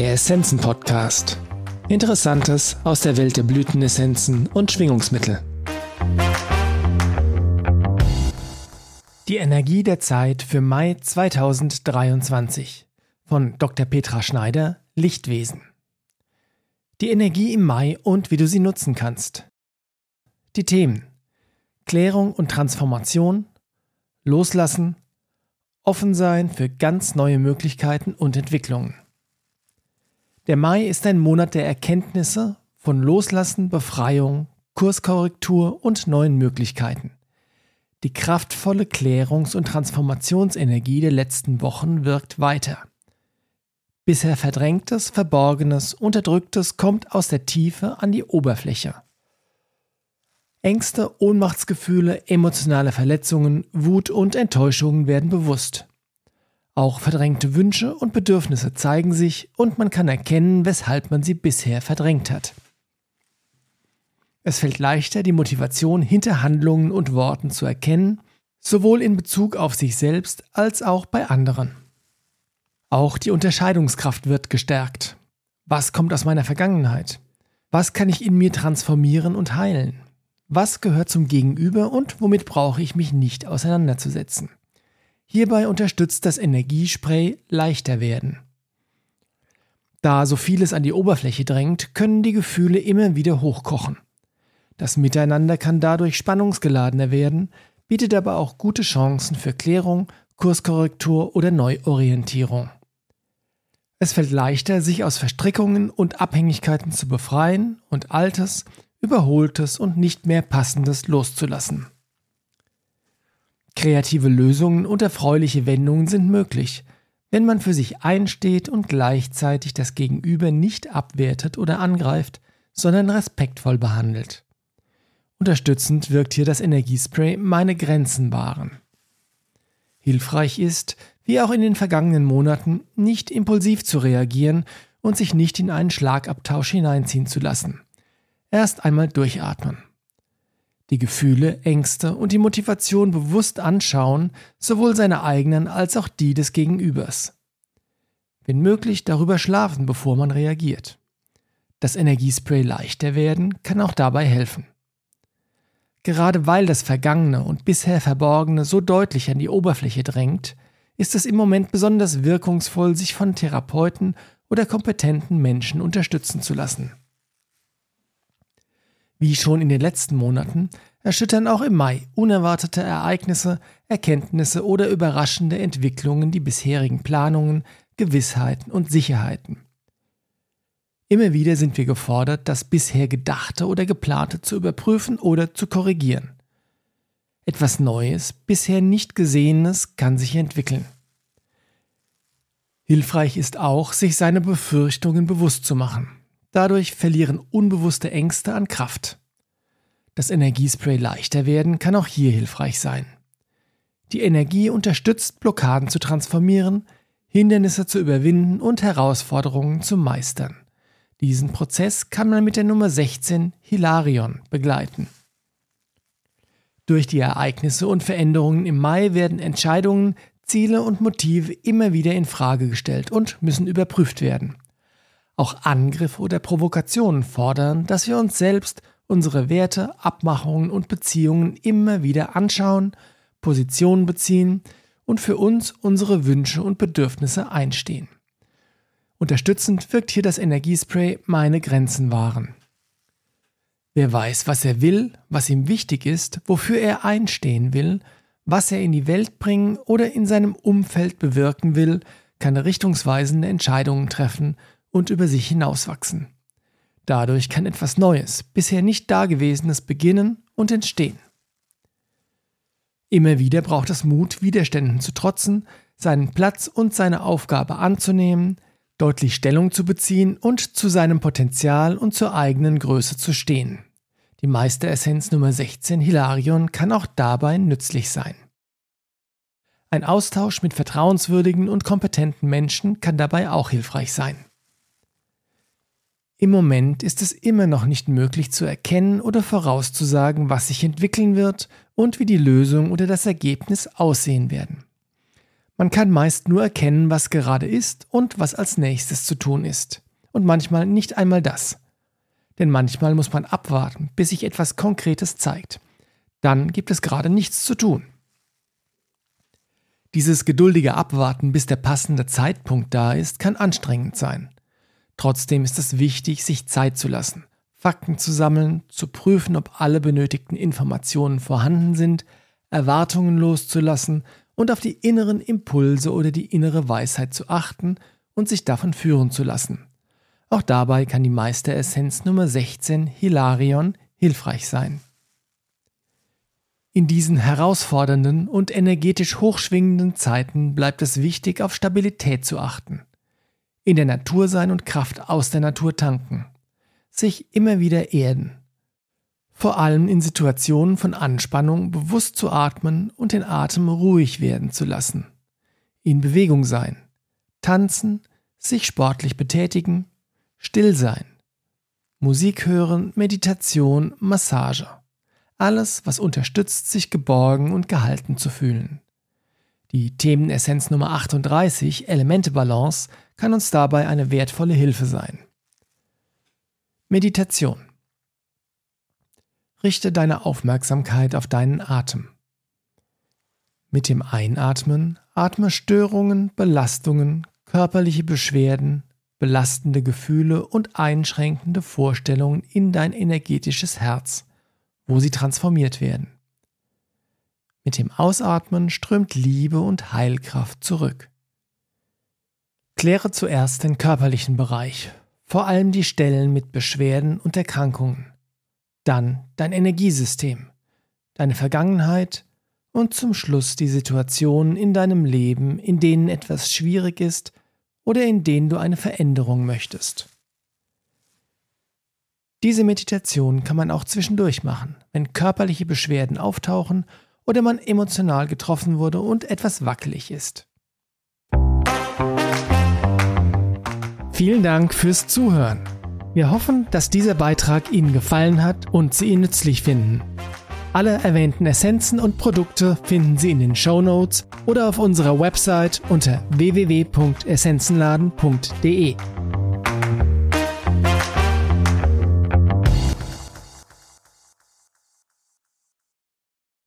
Der Essenzen-Podcast. Interessantes aus der Welt der Blütenessenzen und Schwingungsmittel. Die Energie der Zeit für Mai 2023 von Dr. Petra Schneider, Lichtwesen. Die Energie im Mai und wie du sie nutzen kannst. Die Themen Klärung und Transformation, Loslassen, offen sein für ganz neue Möglichkeiten und Entwicklungen. Der Mai ist ein Monat der Erkenntnisse von Loslassen, Befreiung, Kurskorrektur und neuen Möglichkeiten. Die kraftvolle Klärungs- und Transformationsenergie der letzten Wochen wirkt weiter. Bisher Verdrängtes, Verborgenes, Unterdrücktes kommt aus der Tiefe an die Oberfläche. Ängste, Ohnmachtsgefühle, emotionale Verletzungen, Wut und Enttäuschungen werden bewusst. Auch verdrängte Wünsche und Bedürfnisse zeigen sich und man kann erkennen, weshalb man sie bisher verdrängt hat. Es fällt leichter, die Motivation hinter Handlungen und Worten zu erkennen, sowohl in Bezug auf sich selbst als auch bei anderen. Auch die Unterscheidungskraft wird gestärkt. Was kommt aus meiner Vergangenheit? Was kann ich in mir transformieren und heilen? Was gehört zum Gegenüber und womit brauche ich mich nicht auseinanderzusetzen? Hierbei unterstützt das Energiespray leichter werden. Da so vieles an die Oberfläche drängt, können die Gefühle immer wieder hochkochen. Das Miteinander kann dadurch spannungsgeladener werden, bietet aber auch gute Chancen für Klärung, Kurskorrektur oder Neuorientierung. Es fällt leichter, sich aus Verstrickungen und Abhängigkeiten zu befreien und Altes, Überholtes und nicht mehr Passendes loszulassen. Kreative Lösungen und erfreuliche Wendungen sind möglich, wenn man für sich einsteht und gleichzeitig das Gegenüber nicht abwertet oder angreift, sondern respektvoll behandelt. Unterstützend wirkt hier das Energiespray Meine Grenzen wahren. Hilfreich ist, wie auch in den vergangenen Monaten, nicht impulsiv zu reagieren und sich nicht in einen Schlagabtausch hineinziehen zu lassen. Erst einmal durchatmen. Die Gefühle, Ängste und die Motivation bewusst anschauen, sowohl seine eigenen als auch die des Gegenübers. Wenn möglich, darüber schlafen, bevor man reagiert. Das Energiespray leichter werden kann auch dabei helfen. Gerade weil das Vergangene und bisher Verborgene so deutlich an die Oberfläche drängt, ist es im Moment besonders wirkungsvoll, sich von Therapeuten oder kompetenten Menschen unterstützen zu lassen. Wie schon in den letzten Monaten erschüttern auch im Mai unerwartete Ereignisse, Erkenntnisse oder überraschende Entwicklungen die bisherigen Planungen, Gewissheiten und Sicherheiten. Immer wieder sind wir gefordert, das bisher Gedachte oder Geplante zu überprüfen oder zu korrigieren. Etwas Neues, bisher nicht Gesehenes kann sich entwickeln. Hilfreich ist auch, sich seine Befürchtungen bewusst zu machen. Dadurch verlieren unbewusste Ängste an Kraft. Das Energiespray leichter werden kann auch hier hilfreich sein. Die Energie unterstützt, Blockaden zu transformieren, Hindernisse zu überwinden und Herausforderungen zu meistern. Diesen Prozess kann man mit der Nummer 16 Hilarion begleiten. Durch die Ereignisse und Veränderungen im Mai werden Entscheidungen, Ziele und Motive immer wieder in Frage gestellt und müssen überprüft werden. Auch Angriffe oder Provokationen fordern, dass wir uns selbst, unsere Werte, Abmachungen und Beziehungen immer wieder anschauen, Positionen beziehen und für uns unsere Wünsche und Bedürfnisse einstehen. Unterstützend wirkt hier das Energiespray Meine Grenzen wahren. Wer weiß, was er will, was ihm wichtig ist, wofür er einstehen will, was er in die Welt bringen oder in seinem Umfeld bewirken will, kann richtungsweisende Entscheidungen treffen und über sich hinauswachsen. Dadurch kann etwas Neues, bisher nicht Dagewesenes beginnen und entstehen. Immer wieder braucht es Mut, Widerständen zu trotzen, seinen Platz und seine Aufgabe anzunehmen, deutlich Stellung zu beziehen und zu seinem Potenzial und zur eigenen Größe zu stehen. Die Meisteressenz Nummer 16 Hilarion kann auch dabei nützlich sein. Ein Austausch mit vertrauenswürdigen und kompetenten Menschen kann dabei auch hilfreich sein. Im Moment ist es immer noch nicht möglich zu erkennen oder vorauszusagen, was sich entwickeln wird und wie die Lösung oder das Ergebnis aussehen werden. Man kann meist nur erkennen, was gerade ist und was als nächstes zu tun ist. Und manchmal nicht einmal das. Denn manchmal muss man abwarten, bis sich etwas Konkretes zeigt. Dann gibt es gerade nichts zu tun. Dieses geduldige Abwarten, bis der passende Zeitpunkt da ist, kann anstrengend sein. Trotzdem ist es wichtig, sich Zeit zu lassen, Fakten zu sammeln, zu prüfen, ob alle benötigten Informationen vorhanden sind, Erwartungen loszulassen und auf die inneren Impulse oder die innere Weisheit zu achten und sich davon führen zu lassen. Auch dabei kann die Meisteressenz Nummer 16 Hilarion hilfreich sein. In diesen herausfordernden und energetisch hochschwingenden Zeiten bleibt es wichtig, auf Stabilität zu achten. In der Natur sein und Kraft aus der Natur tanken. Sich immer wieder erden. Vor allem in Situationen von Anspannung bewusst zu atmen und den Atem ruhig werden zu lassen. In Bewegung sein. Tanzen, sich sportlich betätigen, still sein. Musik hören, Meditation, Massage. Alles, was unterstützt, sich geborgen und gehalten zu fühlen. Die Themenessenz Nummer 38, Elemente-Balance, kann uns dabei eine wertvolle Hilfe sein. Meditation. Richte deine Aufmerksamkeit auf deinen Atem. Mit dem Einatmen atme Störungen, Belastungen, körperliche Beschwerden, belastende Gefühle und einschränkende Vorstellungen in dein energetisches Herz wo sie transformiert werden. Mit dem Ausatmen strömt Liebe und Heilkraft zurück. Kläre zuerst den körperlichen Bereich, vor allem die Stellen mit Beschwerden und Erkrankungen. Dann dein Energiesystem, deine Vergangenheit und zum Schluss die Situationen in deinem Leben, in denen etwas schwierig ist oder in denen du eine Veränderung möchtest. Diese Meditation kann man auch zwischendurch machen, wenn körperliche Beschwerden auftauchen oder man emotional getroffen wurde und etwas wackelig ist. Vielen Dank fürs Zuhören. Wir hoffen, dass dieser Beitrag Ihnen gefallen hat und Sie ihn nützlich finden. Alle erwähnten Essenzen und Produkte finden Sie in den Show Notes oder auf unserer Website unter www.essenzenladen.de.